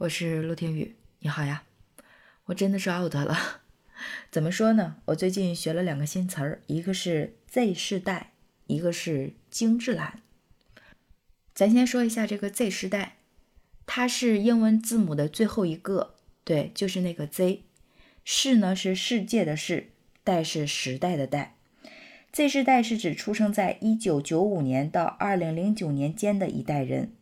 我是陆天宇，你好呀。我真的是 out 了。怎么说呢？我最近学了两个新词儿，一个是 Z 世代，一个是精致懒。咱先说一下这个 Z 世代，它是英文字母的最后一个，对，就是那个 Z。世呢是世界的世，代是时代的代。Z 世代是指出生在一九九五年到二零零九年间的一代人。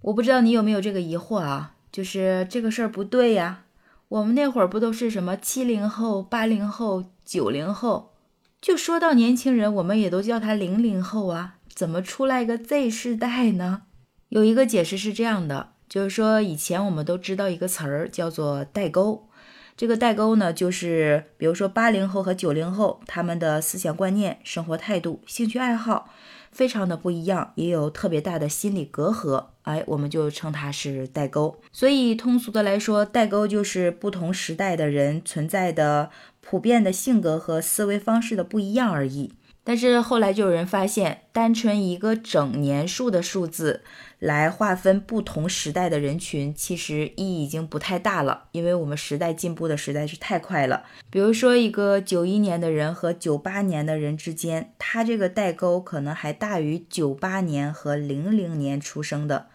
我不知道你有没有这个疑惑啊？就是这个事儿不对呀，我们那会儿不都是什么七零后、八零后、九零后？就说到年轻人，我们也都叫他零零后啊，怎么出来个 Z 世代呢？有一个解释是这样的，就是说以前我们都知道一个词儿叫做代沟，这个代沟呢，就是比如说八零后和九零后，他们的思想观念、生活态度、兴趣爱好。非常的不一样，也有特别大的心理隔阂，哎，我们就称它是代沟。所以通俗的来说，代沟就是不同时代的人存在的普遍的性格和思维方式的不一样而已。但是后来就有人发现，单纯一个整年数的数字来划分不同时代的人群，其实意义已经不太大了，因为我们时代进步的实在是太快了。比如说，一个九一年的人和九八年的人之间，他这个代沟可能还大于九八年和零零年出生的，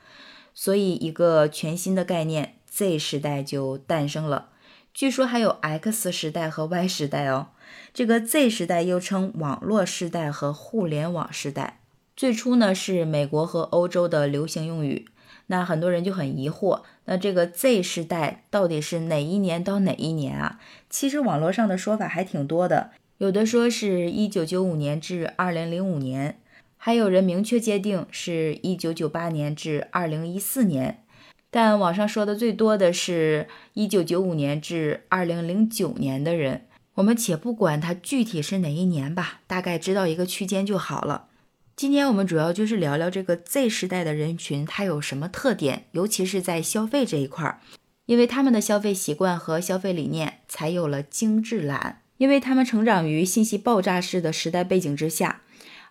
所以一个全新的概念 Z 时代就诞生了。据说还有 X 时代和 Y 时代哦。这个 Z 时代又称网络时代和互联网时代，最初呢是美国和欧洲的流行用语。那很多人就很疑惑，那这个 Z 时代到底是哪一年到哪一年啊？其实网络上的说法还挺多的，有的说是一九九五年至二零零五年，还有人明确界定是一九九八年至二零一四年，但网上说的最多的是一九九五年至二零零九年的人。我们且不管它具体是哪一年吧，大概知道一个区间就好了。今天我们主要就是聊聊这个 Z 时代的人群，它有什么特点，尤其是在消费这一块儿，因为他们的消费习惯和消费理念才有了精致懒，因为他们成长于信息爆炸式的时代背景之下，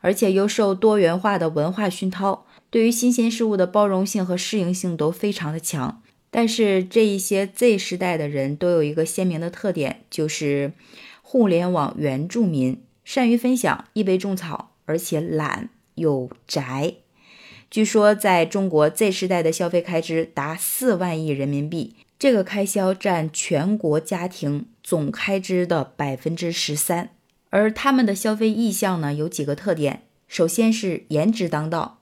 而且又受多元化的文化熏陶，对于新鲜事物的包容性和适应性都非常的强。但是这一些 Z 时代的人都有一个鲜明的特点，就是互联网原住民，善于分享，易被种草，而且懒又宅。据说在中国 Z 时代的消费开支达四万亿人民币，这个开销占全国家庭总开支的百分之十三。而他们的消费意向呢，有几个特点，首先是颜值当道，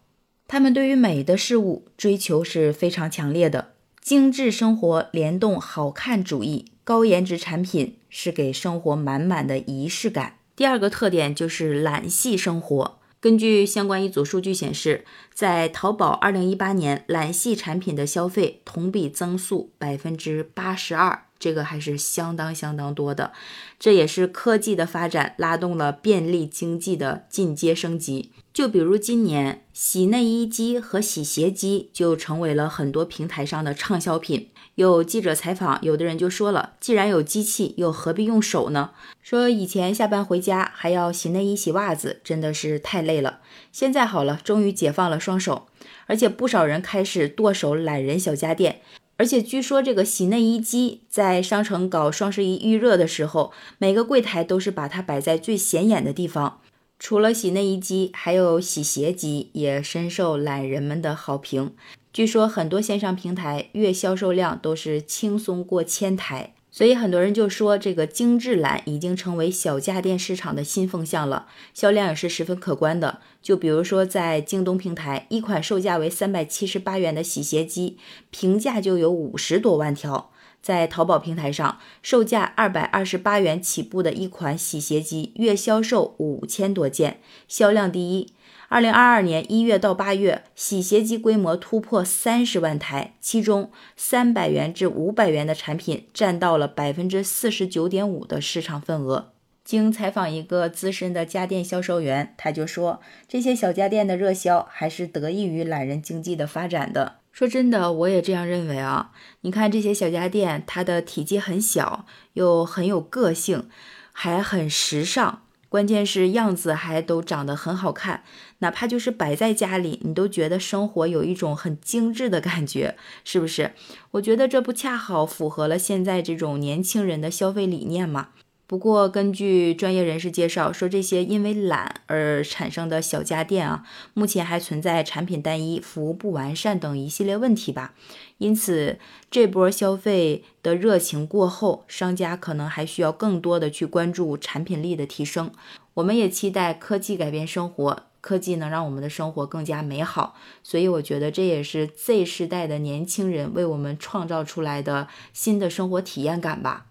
他们对于美的事物追求是非常强烈的。精致生活联动好看主义，高颜值产品是给生活满满的仪式感。第二个特点就是懒系生活。根据相关一组数据显示，在淘宝二零一八年，懒系产品的消费同比增速百分之八十二，这个还是相当相当多的。这也是科技的发展拉动了便利经济的进阶升级。就比如今年，洗内衣机和洗鞋机就成为了很多平台上的畅销品。有记者采访，有的人就说了：“既然有机器，又何必用手呢？”说以前下班回家还要洗内衣、洗袜子，真的是太累了。现在好了，终于解放了双手，而且不少人开始剁手懒人小家电。而且据说这个洗内衣机在商城搞双十一预热的时候，每个柜台都是把它摆在最显眼的地方。除了洗内衣机，还有洗鞋机也深受懒人们的好评。据说很多线上平台月销售量都是轻松过千台，所以很多人就说这个精致懒已经成为小家电市场的新风向了，销量也是十分可观的。就比如说在京东平台，一款售价为三百七十八元的洗鞋机，评价就有五十多万条。在淘宝平台上，售价二百二十八元起步的一款洗鞋机，月销售五千多件，销量第一。二零二二年一月到八月，洗鞋机规模突破三十万台，其中三百元至五百元的产品占到了百分之四十九点五的市场份额。经采访一个资深的家电销售员，他就说，这些小家电的热销还是得益于懒人经济的发展的。说真的，我也这样认为啊！你看这些小家电，它的体积很小，又很有个性，还很时尚。关键是样子还都长得很好看，哪怕就是摆在家里，你都觉得生活有一种很精致的感觉，是不是？我觉得这不恰好符合了现在这种年轻人的消费理念吗？不过，根据专业人士介绍说，这些因为懒而产生的小家电啊，目前还存在产品单一、服务不完善等一系列问题吧。因此，这波消费的热情过后，商家可能还需要更多的去关注产品力的提升。我们也期待科技改变生活，科技能让我们的生活更加美好。所以，我觉得这也是 Z 世代的年轻人为我们创造出来的新的生活体验感吧。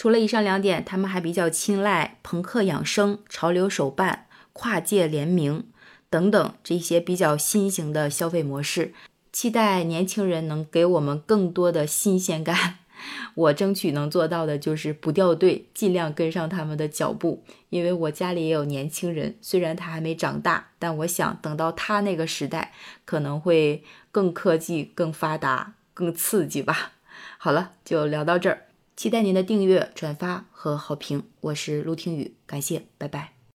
除了以上两点，他们还比较青睐朋克养生、潮流手办、跨界联名等等这些比较新型的消费模式，期待年轻人能给我们更多的新鲜感。我争取能做到的就是不掉队，尽量跟上他们的脚步。因为我家里也有年轻人，虽然他还没长大，但我想等到他那个时代，可能会更科技、更发达、更刺激吧。好了，就聊到这儿。期待您的订阅、转发和好评。我是陆听雨，感谢，拜拜。